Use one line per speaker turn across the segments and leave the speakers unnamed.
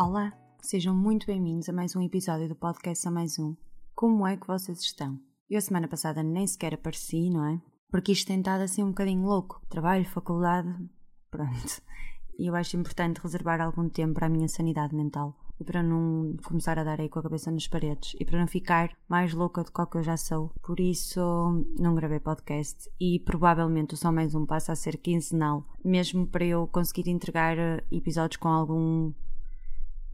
Olá, sejam muito bem-vindos a mais um episódio do podcast A Mais Um. Como é que vocês estão? Eu a semana passada nem sequer apareci, não é? Porque isto tem estado assim um bocadinho louco. Trabalho, faculdade, pronto. E eu acho importante reservar algum tempo para a minha sanidade mental e para não começar a dar aí com a cabeça nas paredes e para não ficar mais louca do que eu já sou. Por isso, não gravei podcast e provavelmente o Só Mais Um passa a ser quinzenal, mesmo para eu conseguir entregar eh, episódios com algum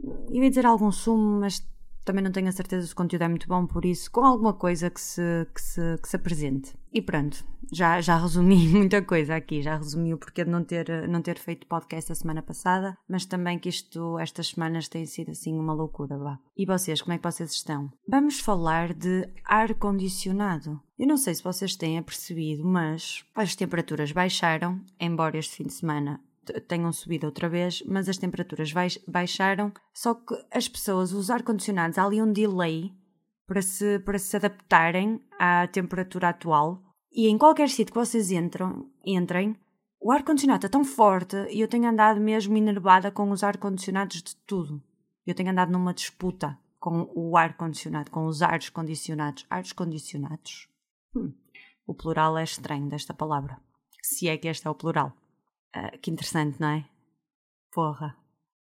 eu ia dizer algum sumo, mas também não tenho a certeza se o conteúdo é muito bom, por isso, com alguma coisa que se, que se, que se apresente. E pronto, já, já resumi muita coisa aqui, já resumi o porquê de não ter, não ter feito podcast a semana passada, mas também que isto, estas semanas têm sido assim uma loucura, vá. E vocês, como é que vocês estão? Vamos falar de ar-condicionado. Eu não sei se vocês têm apercebido, mas as temperaturas baixaram, embora este fim de semana tenham subido outra vez, mas as temperaturas baixaram. Só que as pessoas, os ar-condicionados, há ali um delay para se, para se adaptarem à temperatura atual. E em qualquer sítio que vocês entram, entrem, o ar-condicionado está tão forte e eu tenho andado mesmo enervada com os ar-condicionados de tudo. Eu tenho andado numa disputa com o ar-condicionado, com os ares condicionados. Ares condicionados? Hum, o plural é estranho desta palavra. Se é que este é o plural. Uh, que interessante, não é? Porra.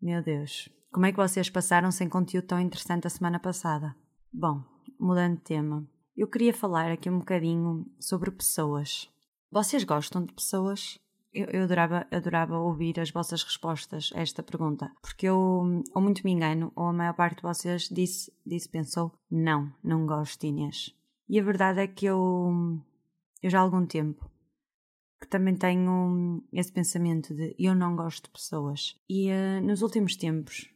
Meu Deus. Como é que vocês passaram sem conteúdo tão interessante a semana passada? Bom, mudando de tema, eu queria falar aqui um bocadinho sobre pessoas. Vocês gostam de pessoas? Eu, eu adorava, adorava ouvir as vossas respostas a esta pergunta, porque eu ou muito me engano, ou a maior parte de vocês disse, disse pensou, não, não gosto de Inês. E a verdade é que eu, eu já há algum tempo que também tenho esse pensamento de eu não gosto de pessoas. E uh, nos últimos tempos,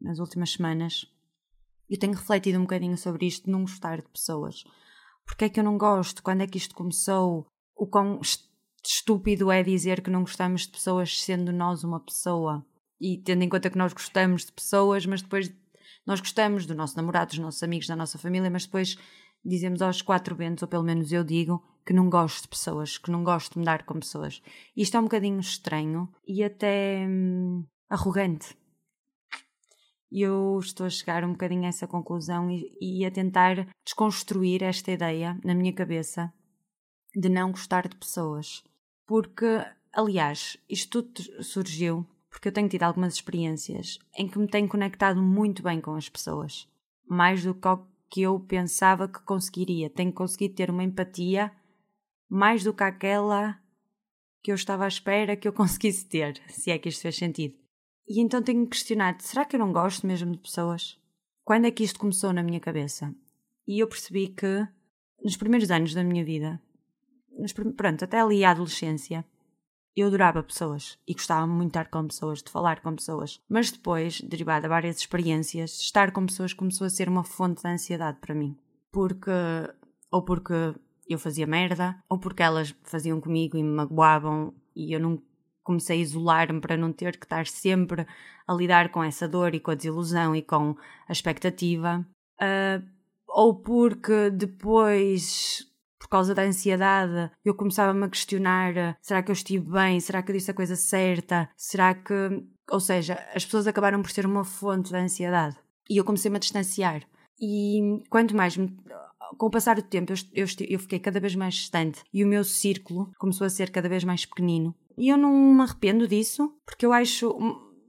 nas últimas semanas, eu tenho refletido um bocadinho sobre isto não gostar de pessoas. Porque é que eu não gosto? Quando é que isto começou? O quão estúpido é dizer que não gostamos de pessoas sendo nós uma pessoa? E tendo em conta que nós gostamos de pessoas, mas depois nós gostamos do nosso namorado, dos nossos amigos, da nossa família, mas depois dizemos aos quatro ventos, ou pelo menos eu digo, que não gosto de pessoas, que não gosto de mudar com pessoas. Isto é um bocadinho estranho e até hum, arrogante. Eu estou a chegar um bocadinho a essa conclusão e, e a tentar desconstruir esta ideia na minha cabeça de não gostar de pessoas. Porque, aliás, isto tudo surgiu porque eu tenho tido algumas experiências em que me tenho conectado muito bem com as pessoas. Mais do que eu pensava que conseguiria. Tenho conseguido ter uma empatia mais do que aquela que eu estava à espera que eu conseguisse ter, se é que isto fez sentido. E então tenho questionado: será que eu não gosto mesmo de pessoas? Quando é que isto começou na minha cabeça? E eu percebi que nos primeiros anos da minha vida, nos, pronto, até ali à adolescência, eu adorava pessoas e gostava muito de estar com pessoas, de falar com pessoas. Mas depois, derivado a várias experiências, estar com pessoas começou a ser uma fonte de ansiedade para mim. Porque, ou porque eu fazia merda, ou porque elas faziam comigo e me magoavam e eu não comecei a isolar-me para não ter que estar sempre a lidar com essa dor e com a desilusão e com a expectativa. Uh, ou porque depois por causa da ansiedade, eu começava-me a questionar: será que eu estive bem? Será que eu disse a coisa certa? Será que. Ou seja, as pessoas acabaram por ser uma fonte da ansiedade. E eu comecei-me a distanciar. E quanto mais me, com o passar do tempo, eu, eu, eu, fiquei cada vez mais distante e o meu círculo começou a ser cada vez mais pequenino. E eu não me arrependo disso, porque eu acho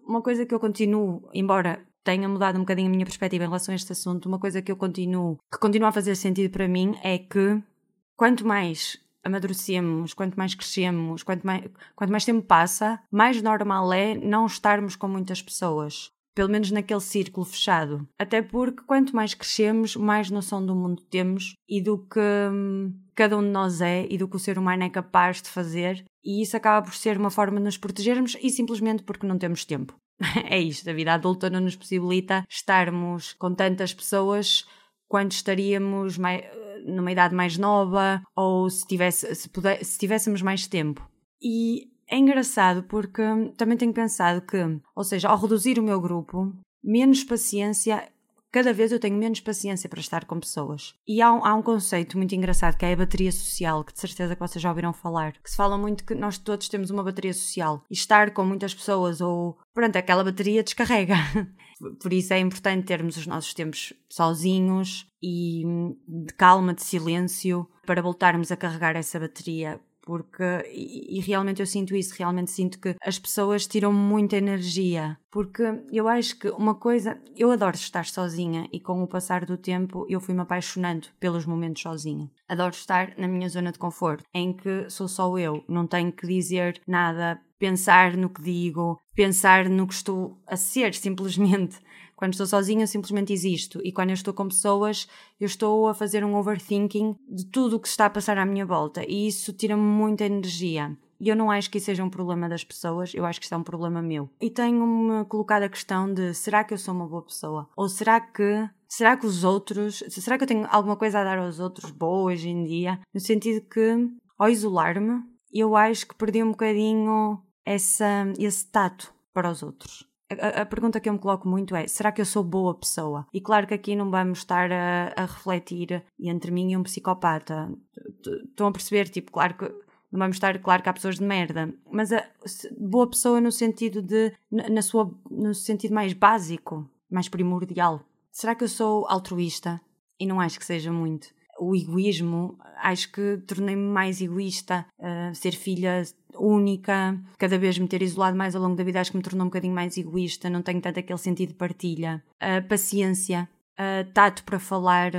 uma coisa que eu continuo, embora tenha mudado um bocadinho a minha perspectiva em relação a este assunto, uma coisa que eu continuo, que continua a fazer sentido para mim é que quanto mais amadurecemos, quanto mais crescemos, quanto mais, quanto mais tempo passa, mais normal é não estarmos com muitas pessoas. Pelo menos naquele círculo fechado. Até porque quanto mais crescemos, mais noção do mundo temos e do que hum, cada um de nós é e do que o ser humano é capaz de fazer. E isso acaba por ser uma forma de nos protegermos e simplesmente porque não temos tempo. é isto, a vida adulta não nos possibilita estarmos com tantas pessoas quando estaríamos mais, numa idade mais nova ou se, tivesse, se, puder, se tivéssemos mais tempo. E é engraçado porque também tenho pensado que, ou seja, ao reduzir o meu grupo, menos paciência cada vez eu tenho menos paciência para estar com pessoas. E há um, há um, conceito muito engraçado que é a bateria social, que de certeza que vocês já ouviram falar, que se fala muito que nós todos temos uma bateria social e estar com muitas pessoas ou pronto, aquela bateria descarrega. Por isso é importante termos os nossos tempos sozinhos e de calma, de silêncio, para voltarmos a carregar essa bateria porque e, e, realmente eu sinto isso, realmente sinto que as pessoas tiram muita energia, porque eu acho que uma coisa, eu adoro estar sozinha e com o passar do tempo eu fui me apaixonando pelos momentos sozinha. Adoro estar na minha zona de conforto, em que sou só eu, não tenho que dizer nada, pensar no que digo, pensar no que estou a ser, simplesmente. Quando estou sozinha, eu simplesmente existo. E quando eu estou com pessoas, eu estou a fazer um overthinking de tudo o que está a passar à minha volta. E isso tira-me muita energia. E eu não acho que isso seja um problema das pessoas, eu acho que isso é um problema meu. E tenho-me colocado a questão de será que eu sou uma boa pessoa? Ou será que será que os outros, será que eu tenho alguma coisa a dar aos outros boa hoje em dia? No sentido que, ao isolar-me, eu acho que perdi um bocadinho essa, esse tato para os outros. A, pergunta que eu me coloco muito é: será que eu sou boa pessoa? E claro que aqui não vamos estar a, a refletir entre mim e um psicopata. Estão a perceber? Tipo, claro que não vamos estar, claro que há pessoas de merda, mas a boa pessoa no sentido de, na sua, no sentido mais básico, mais primordial. Será que eu sou altruísta? E não acho que seja muito. O egoísmo, acho que tornei-me mais egoísta. Uh, ser filha única, cada vez me ter isolado mais ao longo da vida acho que me tornou um bocadinho mais egoísta, não tenho tanto aquele sentido de partilha. Uh, paciência, uh, tato para falar,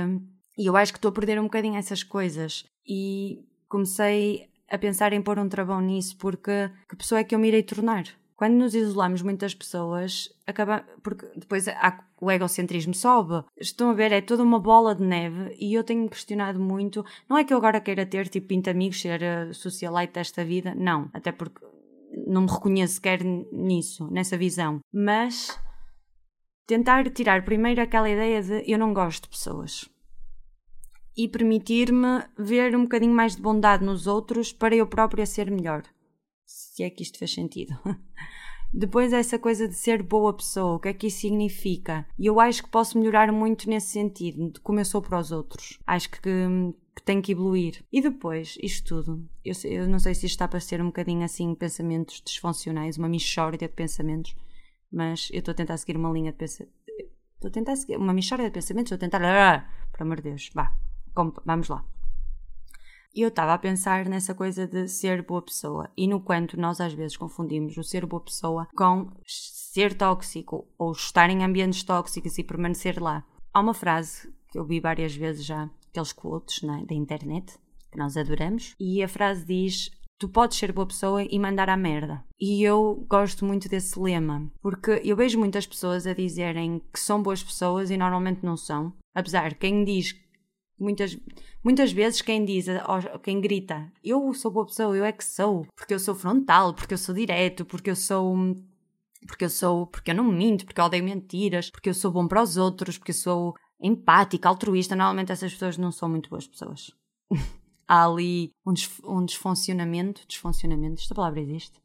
e eu acho que estou a perder um bocadinho essas coisas. E comecei a pensar em pôr um travão nisso, porque que pessoa é que eu me irei tornar? Quando nos isolamos muitas pessoas, acaba porque depois há, o egocentrismo sobe. Estão a ver, é toda uma bola de neve e eu tenho questionado muito. Não é que eu agora queira ter tipo 20 amigos, ser a socialite desta vida, não, até porque não me reconheço sequer nisso, nessa visão. Mas tentar tirar primeiro aquela ideia de eu não gosto de pessoas e permitir-me ver um bocadinho mais de bondade nos outros para eu própria ser melhor se é que isto faz sentido. Depois, essa coisa de ser boa pessoa, o que é que isso significa? E eu acho que posso melhorar muito nesse sentido, de como eu sou para os outros. Acho que, que tenho que evoluir. E depois, isto tudo, eu, eu não sei se isto está para ser um bocadinho assim, pensamentos disfuncionais, uma mixórdia de pensamentos, mas eu estou a tentar seguir uma linha de pensamento. Estou a tentar seguir uma mixórdia de pensamentos, estou a tentar. Ah, por amor de Deus, vá, vamos lá. E eu estava a pensar nessa coisa de ser boa pessoa e no quanto nós às vezes confundimos o ser boa pessoa com ser tóxico ou estar em ambientes tóxicos e permanecer lá. Há uma frase que eu vi várias vezes já, aqueles quotes né, da internet, que nós adoramos, e a frase diz: Tu podes ser boa pessoa e mandar a merda. E eu gosto muito desse lema, porque eu vejo muitas pessoas a dizerem que são boas pessoas e normalmente não são. Apesar, quem diz Muitas, muitas vezes quem diz, quem grita, eu sou boa pessoa, eu é que sou, porque eu sou frontal, porque eu sou direto, porque eu sou porque eu sou, porque eu não minto, porque eu odeio mentiras, porque eu sou bom para os outros, porque eu sou empática, altruísta. Normalmente essas pessoas não são muito boas pessoas. Há ali um, um desfuncionamento, desfuncionamento, esta palavra existe?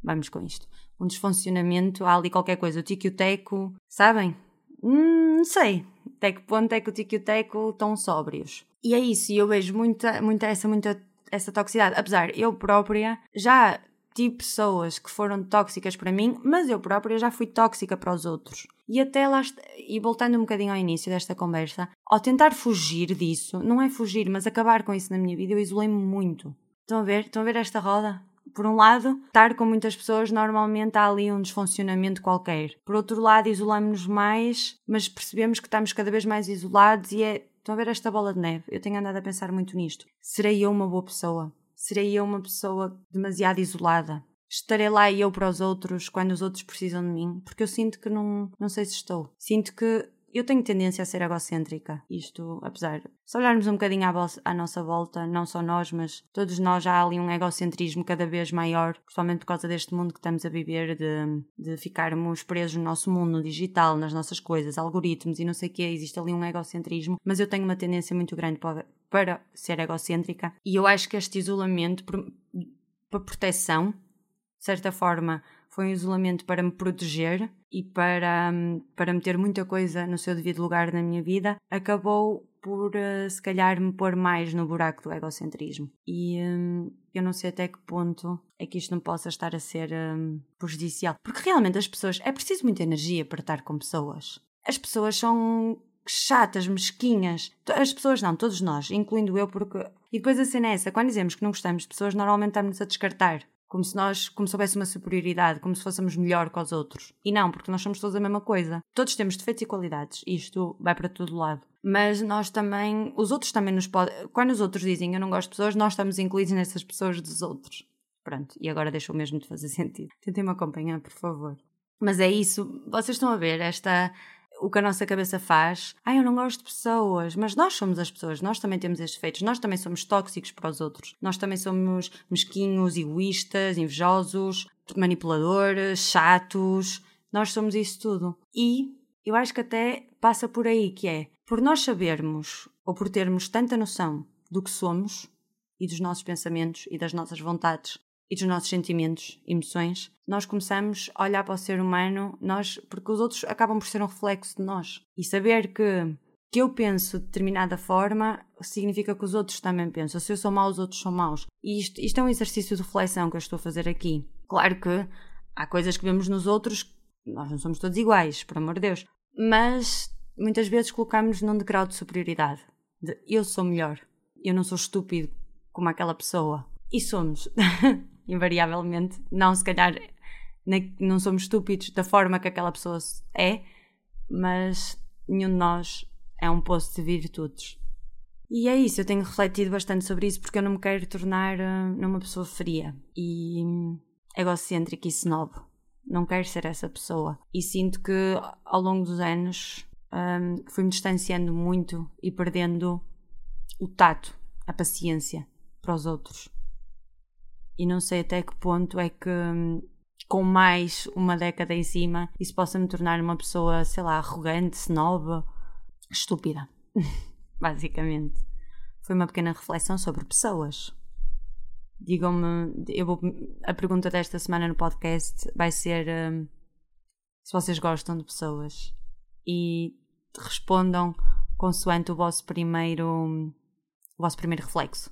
Vamos com isto. Um desfuncionamento, há ali qualquer coisa, o tico e o teco, sabem? Hum, não sei, até que ponto é que o tico e o teco estão sóbrios. E é isso, e eu vejo muita, muita, essa, muita, essa toxicidade. Apesar, eu própria já tive pessoas que foram tóxicas para mim, mas eu própria já fui tóxica para os outros. E até lá, e voltando um bocadinho ao início desta conversa, ao tentar fugir disso, não é fugir, mas acabar com isso na minha vida, eu isolei-me muito. Estão a ver? Estão a ver esta roda? Por um lado, estar com muitas pessoas normalmente há ali um desfuncionamento qualquer. Por outro lado, isolamos-nos mais, mas percebemos que estamos cada vez mais isolados e é. Estão a ver esta bola de neve? Eu tenho andado a pensar muito nisto. Serei eu uma boa pessoa? Serei eu uma pessoa demasiado isolada? Estarei lá eu para os outros quando os outros precisam de mim? Porque eu sinto que não, não sei se estou. Sinto que eu tenho tendência a ser egocêntrica. Isto, apesar, se olharmos um bocadinho à, à, nossa volta, não só nós, mas todos nós, já há ali um egocentrismo cada vez maior, principalmente por causa deste mundo que estamos a viver, de, de ficarmos presos no nosso mundo, no digital, nas nossas coisas, algoritmos e não sei o quê. Existe ali um egocentrismo, mas eu tenho uma tendência muito grande para, para ser egocêntrica e eu acho que este isolamento, para proteção, de certa forma, foi um isolamento para me proteger e para, hum, para meter muita coisa no seu devido lugar na minha vida, acabou por uh, se calhar me pôr mais no buraco do egocentrismo. E um, eu não sei até que ponto é que isto não possa estar a ser um, prejudicial. Porque realmente as pessoas. É preciso muita energia para estar com pessoas. As pessoas são chatas, mesquinhas. As pessoas não, todos nós, incluindo eu, porque. E depois a cena é essa: quando dizemos que não gostamos de pessoas, normalmente estamos a descartar como se nós, como se houvesse uma superioridade, como se fôssemos melhor que os outros. E não, porque nós somos todos a mesma coisa. Todos temos defeitos e qualidades, e isto vai para todo lado. Mas nós também, os outros também nos podem, quando os outros dizem eu não gosto de pessoas, nós estamos incluídos nessas pessoas dos outros. Pronto, e agora deixou mesmo de fazer sentido. Tentem-me acompanhar, por favor. Mas é isso, vocês estão a ver esta o que a nossa cabeça faz. Ah, eu não gosto de pessoas, mas nós somos as pessoas, nós também temos estes defeitos, nós também somos tóxicos para os outros, nós também somos mesquinhos, egoístas, invejosos, manipuladores, chatos, nós somos isso tudo. E eu acho que até passa por aí, que é por nós sabermos ou por termos tanta noção do que somos e dos nossos pensamentos e das nossas vontades e dos nossos sentimentos, emoções, nós começamos a olhar para o ser humano, nós, porque os outros acabam por ser um reflexo de nós. E saber que que eu penso de determinada forma significa que os outros também pensam. Se eu sou mau, os outros são maus. E isto, isto é um exercício de reflexão que eu estou a fazer aqui. Claro que há coisas que vemos nos outros, nós não somos todos iguais, por amor de Deus. Mas muitas vezes colocamos num degrau de superioridade. De eu sou melhor, eu não sou estúpido como aquela pessoa. E somos. invariavelmente. Não, se calhar não somos estúpidos da forma que aquela pessoa é, mas nenhum de nós é um poço de virtudes. E é isso, eu tenho refletido bastante sobre isso porque eu não me quero tornar uh, numa pessoa fria e egocêntrica e snob. Não quero ser essa pessoa. E sinto que ao longo dos anos um, fui-me distanciando muito e perdendo o tato, a paciência para os outros e não sei até que ponto é que com mais uma década em cima isso possa me tornar uma pessoa, sei lá, arrogante, snob, estúpida. Basicamente. Foi uma pequena reflexão sobre pessoas. Digam-me, eu vou, a pergunta desta semana no podcast vai ser um, se vocês gostam de pessoas e respondam consoante o vosso primeiro o vosso primeiro reflexo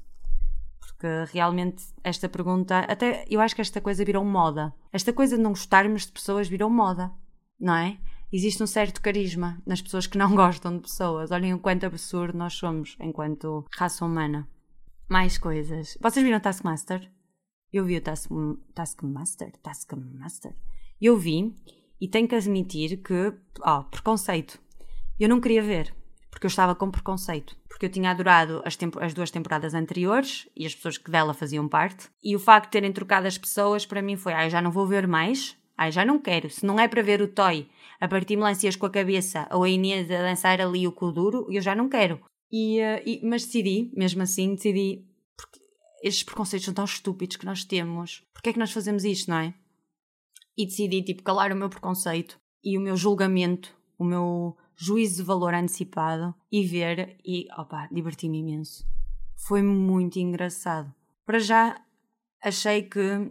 porque realmente esta pergunta, até eu acho que esta coisa virou moda. Esta coisa de não gostarmos de pessoas virou moda, não é? Existe um certo carisma nas pessoas que não gostam de pessoas. Olhem o quanto absurdo nós somos enquanto raça humana. Mais coisas. Vocês viram Taskmaster? Eu vi o Task, Taskmaster? Taskmaster? Eu vi e tenho que admitir que. Oh, preconceito. Eu não queria ver porque eu estava com preconceito. Porque eu tinha adorado as, as, duas temporadas anteriores e as pessoas que dela faziam parte. E o facto de terem trocado as pessoas, para mim foi: ah, já não vou ver mais. Ai, já não quero. Se não é para ver o Toy a partir melancias com a cabeça ou a Inês a dançar ali o Kuduro, eu já não quero. E, uh, e, mas decidi, mesmo assim, decidi. Porque estes preconceitos são tão estúpidos que nós temos. Porquê é que nós fazemos isto, não é? E decidi, tipo, calar o meu preconceito e o meu julgamento, o meu juízo de valor antecipado e ver e opa, diverti-me imenso. Foi muito engraçado. Para já achei que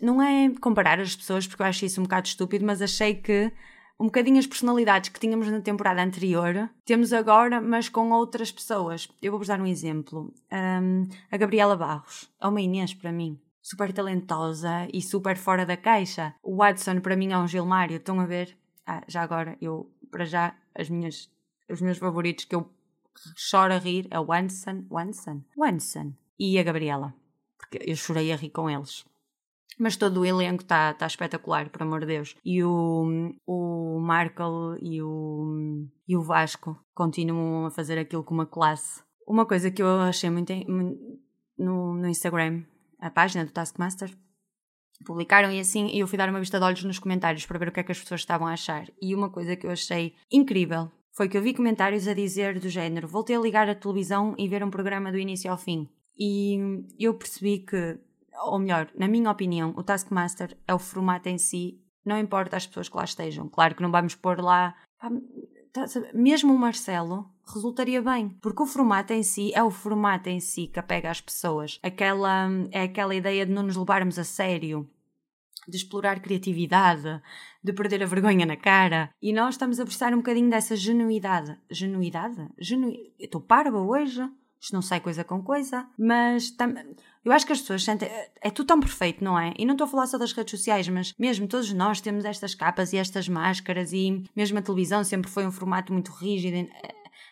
não é comparar as pessoas porque eu acho isso um bocado estúpido, mas achei que um bocadinho as personalidades que tínhamos na temporada anterior temos agora, mas com outras pessoas. Eu vou-vos dar um exemplo. Um, a Gabriela Barros é uma Inês para mim. Super talentosa e super fora da caixa. O Watson para mim é um Gilmário, estão a ver? Ah, já agora eu para já, as minhas, os meus favoritos que eu choro a rir é o Wanson, Wanson, Wanson e a Gabriela, porque eu chorei a rir com eles. Mas todo o elenco está tá espetacular, por amor de Deus. E o, o Markle e o, e o Vasco continuam a fazer aquilo com uma classe. Uma coisa que eu achei muito, muito no, no Instagram, a página do Taskmaster, publicaram e assim eu fui dar uma vista de olhos nos comentários para ver o que é que as pessoas estavam a achar. E uma coisa que eu achei incrível foi que eu vi comentários a dizer do género: voltei a ligar a televisão e ver um programa do início ao fim. E eu percebi que, ou melhor, na minha opinião, o Taskmaster é o formato em si, não importa as pessoas que lá estejam. Claro que não vamos pôr lá. mesmo o Marcelo resultaria bem, porque o formato em si é o formato em si que apega às pessoas. Aquela, é aquela ideia de não nos levarmos a sério. de explorar criatividade, de perder a vergonha na cara. E nós estamos a precisar um bocadinho dessa genuidade. Genuidade? Genu... Estou parva hoje? Isto não sai coisa com coisa, mas eu acho que as pessoas sentem. É tudo tão perfeito, não é? E não estou a falar só das redes sociais, mas mesmo todos nós temos estas capas e estas máscaras, e mesmo a televisão sempre foi um formato muito rígido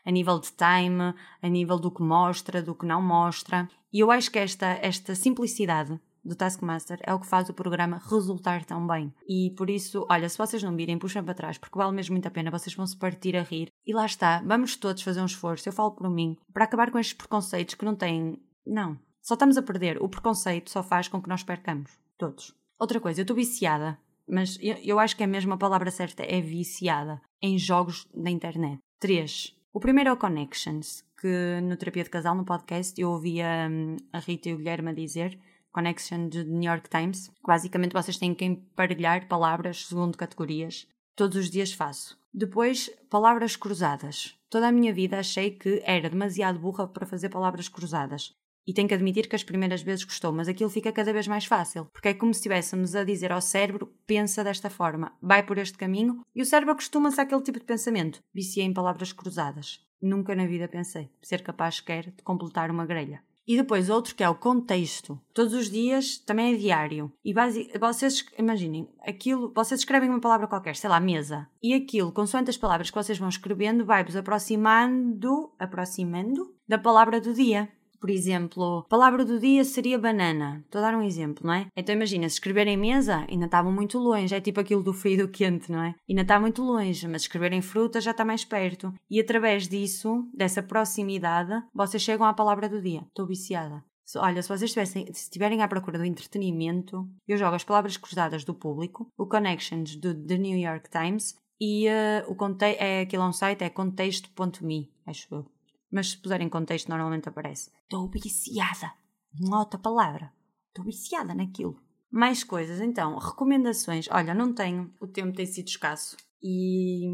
a nível de time, a nível do que mostra, do que não mostra. E eu acho que esta, esta simplicidade do Taskmaster é o que faz o programa resultar tão bem. E por isso, olha, se vocês não virem, puxem para trás, porque vale mesmo muito a pena, vocês vão se partir a rir. E lá está, vamos todos fazer um esforço, eu falo por mim, para acabar com estes preconceitos que não têm. Não. Só estamos a perder. O preconceito só faz com que nós percamos. Todos. Outra coisa, eu estou viciada, mas eu, eu acho que é a palavra certa é viciada em jogos da internet. 3. O primeiro é o Connections, que no Terapia de Casal, no podcast, eu ouvia hum, a Rita e o Guilherme a dizer Connection de New York Times. Basicamente, vocês têm que emparelhar palavras segundo categorias. Todos os dias faço. Depois, palavras cruzadas. Toda a minha vida achei que era demasiado burra para fazer palavras cruzadas. E tenho que admitir que as primeiras vezes gostou, mas aquilo fica cada vez mais fácil, porque é como se estivéssemos a dizer ao cérebro: pensa desta forma, vai por este caminho, e o cérebro acostuma-se àquele tipo de pensamento. Viciei em palavras cruzadas. Nunca na vida pensei ser capaz sequer de completar uma grelha. E depois outro que é o contexto. Todos os dias também é diário. E base, vocês imaginem, aquilo, vocês escrevem uma palavra qualquer, sei lá, mesa. E aquilo, consoante as palavras que vocês vão escrevendo, vai-vos aproximando, aproximando da palavra do dia. Por exemplo, palavra do dia seria banana. Estou a dar um exemplo, não é? Então imagina, se escreverem mesa, ainda estavam muito longe. É tipo aquilo do frio e do quente, não é? Ainda está muito longe, mas escreverem fruta já está mais perto. E através disso, dessa proximidade, vocês chegam à palavra do dia. Estou viciada. Olha, se vocês estivessem, se estiverem à procura do entretenimento, eu jogo as palavras cruzadas do público, o Connections do The New York Times e uh, o conte é aquele on site é contexto.me, acho eu mas se puser em contexto normalmente aparece. Estou viciada. Uma outra palavra. Estou viciada naquilo. Mais coisas, então, recomendações. Olha, não tenho, o tempo tem sido escasso. E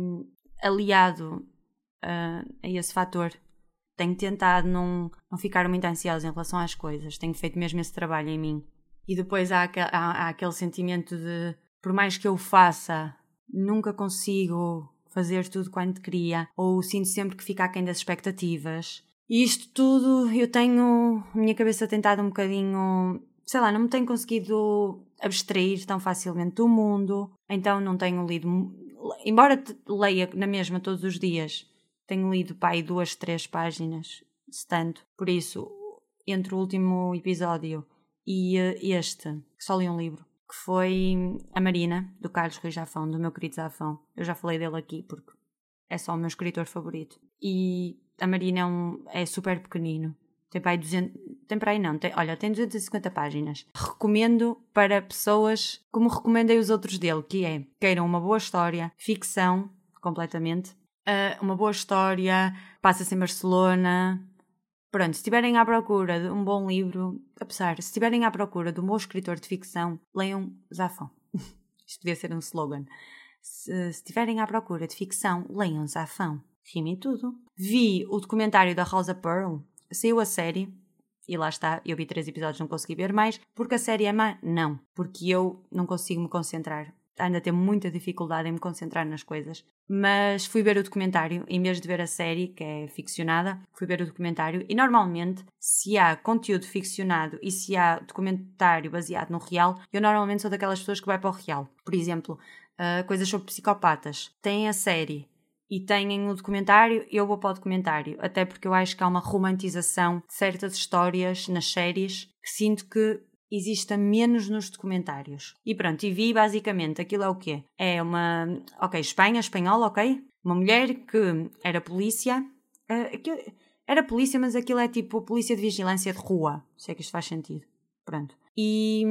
aliado uh, a esse fator, tenho tentado não, não ficar muito ansiosa em relação às coisas. Tenho feito mesmo esse trabalho em mim. E depois há, há, há aquele sentimento de, por mais que eu faça, nunca consigo fazer tudo quanto queria, ou sinto sempre que fica aquém das expectativas. E isto tudo eu tenho. A minha cabeça tentado um bocadinho. Sei lá, não me tenho conseguido abstrair tão facilmente do mundo, então não tenho lido. Embora leia na mesma todos os dias, tenho lido pai duas, três páginas, se tanto. Por isso, entre o último episódio e eh, este, só li um livro, que foi a Marina, do Carlos Rui Jafão, do meu querido Zafão. Eu já falei dele aqui porque é só o meu escritor favorito. E a Marina é, um, é super pequenino. Tem para aí 200, tem para aí não, tem, olha, tem 250 páginas. Recomendo para pessoas como recomendei os outros dele, que é, queiram uma boa história, ficção, completamente, uh, uma boa história, passa-se em Barcelona, Pronto, se estiverem à procura de um bom livro, apesar, se estiverem à procura de um bom escritor de ficção, leiam Zafão. Isto podia ser um slogan. Se, estiverem à procura de ficção, leiam Zafão. Rimem tudo. Vi o documentário da Rosa Pearl, saiu a série, e lá está, eu vi três episódios, não consegui ver mais. Porque a série é má? Não. Porque eu não consigo me concentrar ainda tenho muita dificuldade em me concentrar nas coisas. Mas fui ver o documentário, em vez de ver a série, que é ficcionada, fui ver o documentário. E normalmente, se há conteúdo ficcionado e se há documentário baseado no real, eu normalmente sou daquelas pessoas que vai para o real. Por exemplo, uh, coisas sobre psicopatas. Tem a série e têm o documentário, eu vou para o documentário. Até porque eu acho que há uma romantização de certas histórias nas séries que sinto que exista menos nos documentários. E pronto, e vi basicamente aquilo é o quê? É uma. Ok, Espanha, espanhola, ok? Uma mulher que era polícia. Uh, era polícia, mas aquilo é tipo polícia de vigilância de rua. Se é que isto faz sentido. Pronto. E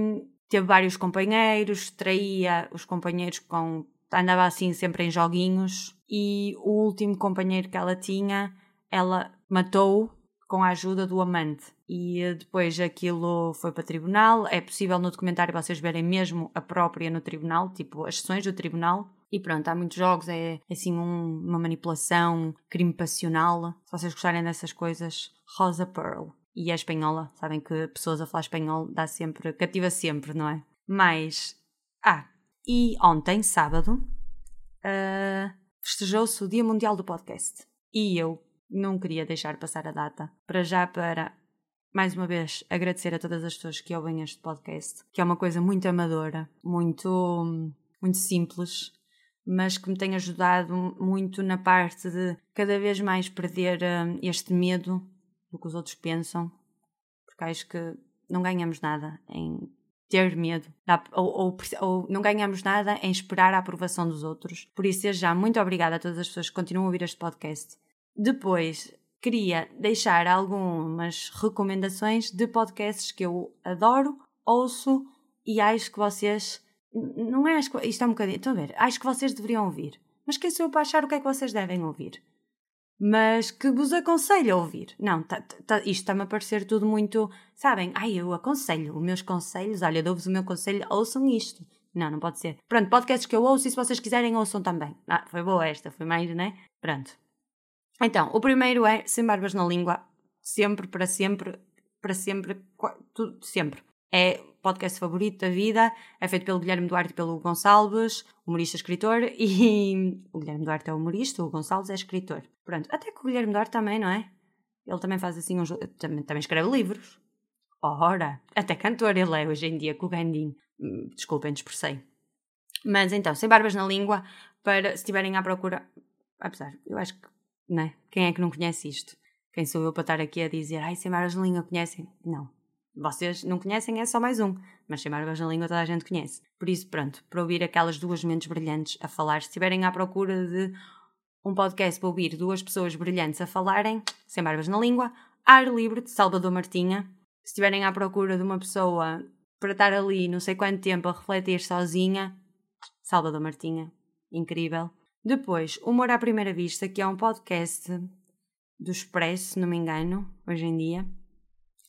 teve vários companheiros, traía os companheiros com. andava assim sempre em joguinhos. E o último companheiro que ela tinha, ela matou com a ajuda do amante. E eh, depois aquilo foi para tribunal. É possível no documentário vocês verem mesmo a própria no tribunal, tipo as sessões do tribunal. E pronto, há muitos jogos, é, é assim um, uma manipulação, crime passional. Se vocês gostarem dessas coisas, Rosa Pearl. E é espanhola, sabem que pessoas a falar espanhol dá sempre, cativa sempre, não é? Mas Ah, e ontem, sábado, uh, festejou-se o Dia Mundial do Podcast. E eu não queria deixar passar a data para já para mais uma vez agradecer a todas as pessoas que ouvem este podcast, que é uma coisa muito amadora, muito muito simples, mas que me tem ajudado muito na parte de cada vez mais perder uh, este medo do que os outros pensam, porque acho que não ganhamos nada em ter medo, ou, ou, ou, não ganhamos nada em esperar a aprovação dos outros. Por isso, já, muito obrigada a todas as pessoas que continuam a ouvir este podcast. Depois, queria deixar algumas recomendações de podcasts que eu adoro, ouço e acho que vocês. Não é acho que. Isto é um bocadinho. Estão a ver? Acho que vocês deveriam ouvir. Mas quem sou eu para achar o que é que vocês devem ouvir? mas que vos aconselho a ouvir. Não, tá, tá, isto está-me a parecer tudo muito. Sabem? Ai, eu aconselho. Os meus conselhos, olha, dou-vos o meu conselho, ouçam isto. Não, não pode ser. Pronto, podcasts que eu ouço e se vocês quiserem, ouçam também. Ah, foi boa esta, foi mais, né? Pronto. Então, o primeiro é Sem Barbas na Língua. Sempre, para sempre, para sempre, tudo, sempre. É podcast favorito da vida, é feito pelo Guilherme Duarte e pelo Gonçalves, humorista escritor, e o Guilherme Duarte é humorista, o Gonçalves é escritor. Pronto, até que o Guilherme Duarte também, não é? Ele também faz assim uns. Também, também escreve livros. Ora, até cantor ele é hoje em dia com o Gandinho. Hum, desculpem, dispersei. Mas então, sem barbas na língua, para se estiverem à procura. Apesar, eu acho que. Não é? Quem é que não conhece isto? Quem sou eu para estar aqui a dizer, ai, na língua conhecem? Não. Vocês não conhecem, é só mais um. Mas sem barbas na língua toda a gente conhece. Por isso, pronto, para ouvir aquelas duas mentes brilhantes a falar, se estiverem à procura de um podcast para ouvir duas pessoas brilhantes a falarem, sem barbas na língua, Ar Livre de Salvador Martinha. Se estiverem à procura de uma pessoa para estar ali não sei quanto tempo a refletir sozinha, Salvador Martinha. Incrível. Depois, Humor à Primeira Vista, que é um podcast do Expresso, se não me engano, hoje em dia,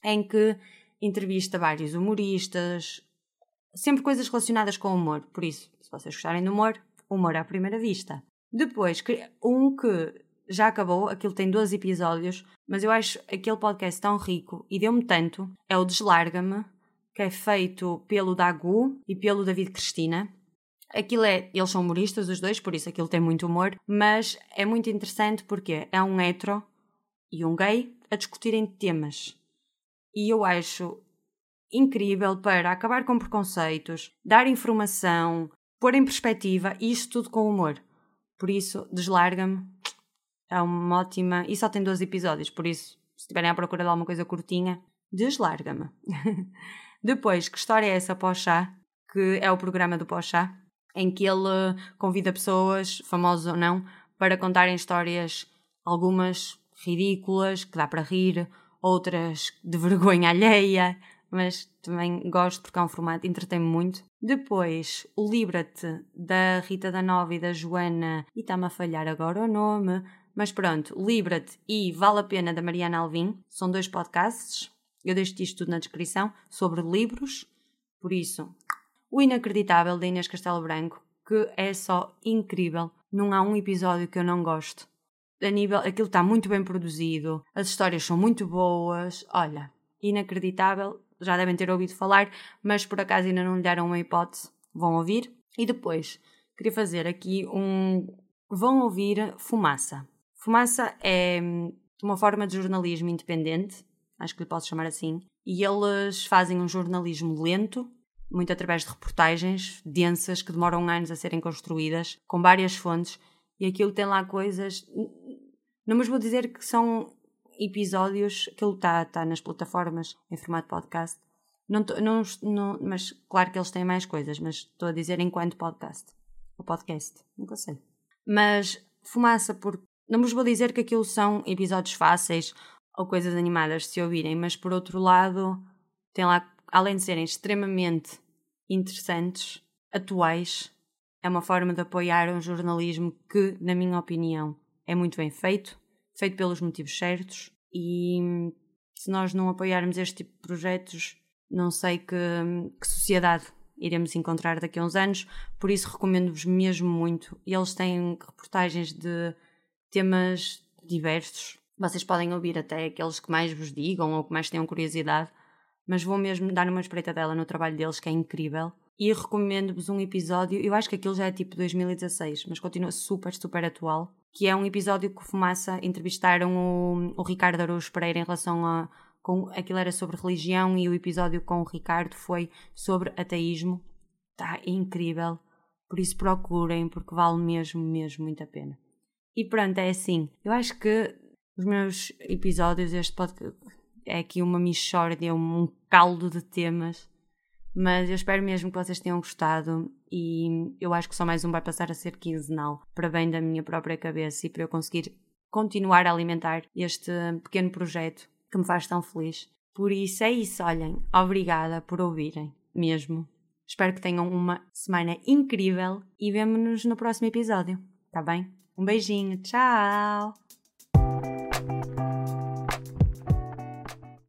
em que entrevista vários humoristas, sempre coisas relacionadas com humor. Por isso, se vocês gostarem de humor, humor à primeira vista. Depois, um que já acabou, aquilo tem 12 episódios, mas eu acho aquele podcast tão rico e deu-me tanto, é o Deslarga-me, que é feito pelo Dagu e pelo David Cristina. Aquilo é, eles são humoristas os dois, por isso aquilo tem muito humor, mas é muito interessante porque é um hetero e um gay a discutirem temas. E eu acho incrível para acabar com preconceitos, dar informação, pôr em perspectiva e isto tudo com humor. Por isso, deslarga-me. É uma ótima. E só tem 12 episódios, por isso, se estiverem à procura de alguma coisa curtinha, deslarga-me. Depois, que história é essa Pochá? Que é o programa do Pochá, em que ele convida pessoas, famosas ou não, para contarem histórias, algumas ridículas, que dá para rir, outras de vergonha alheia, mas também gosto porque é um formato entretém-me muito. Depois, o Libra-te da Rita da Nova e da Joana, e está-me a falhar agora o nome, mas pronto, Libra-te e Vale a Pena da Mariana Alvim, são dois podcasts, eu deixo isto tudo na descrição, sobre livros, por isso, o Inacreditável da Inês Castelo Branco, que é só incrível, não há um episódio que eu não gosto. A nível, aquilo está muito bem produzido, as histórias são muito boas, olha, inacreditável, já devem ter ouvido falar, mas por acaso ainda não lhe deram uma hipótese, vão ouvir. E depois, queria fazer aqui um. Vão ouvir Fumaça. Fumaça é hum, uma forma de jornalismo independente, acho que lhe posso chamar assim, e eles fazem um jornalismo lento, muito através de reportagens densas que demoram anos a serem construídas, com várias fontes, e aquilo tem lá coisas. Não vos vou dizer que são episódios, aquilo está tá nas plataformas em formato podcast. Não, não, não, mas claro que eles têm mais coisas, mas estou a dizer enquanto podcast. O podcast, nunca sei. Mas fumaça, porque não vos vou dizer que aquilo são episódios fáceis ou coisas animadas se ouvirem, mas por outro lado, tem lá, além de serem extremamente interessantes, atuais, é uma forma de apoiar um jornalismo que, na minha opinião, é muito bem feito feito pelos motivos certos e se nós não apoiarmos este tipo de projetos, não sei que, que sociedade iremos encontrar daqui a uns anos, por isso recomendo-vos mesmo muito. Eles têm reportagens de temas diversos. Vocês podem ouvir até aqueles que mais vos digam ou que mais tenham curiosidade, mas vou mesmo dar uma espreita dela no trabalho deles, que é incrível. e recomendo-vos um episódio, eu acho que aquilo já é tipo 2016, mas continua super, super atual, que é um episódio que Fumaça entrevistaram o, o Ricardo Araújo Pereira em relação a. Com, aquilo era sobre religião e o episódio com o Ricardo foi sobre ateísmo. Está incrível. Por isso procurem, porque vale mesmo, mesmo muito a pena. E pronto, é assim. Eu acho que os meus episódios, este podcast, é aqui uma mixórdia, um caldo de temas mas eu espero mesmo que vocês tenham gostado e eu acho que só mais um vai passar a ser quinzenal, para bem da minha própria cabeça e para eu conseguir continuar a alimentar este pequeno projeto que me faz tão feliz. Por isso é isso, olhem, obrigada por ouvirem, mesmo. Espero que tenham uma semana incrível e vemo-nos no próximo episódio, tá bem? Um beijinho, tchau!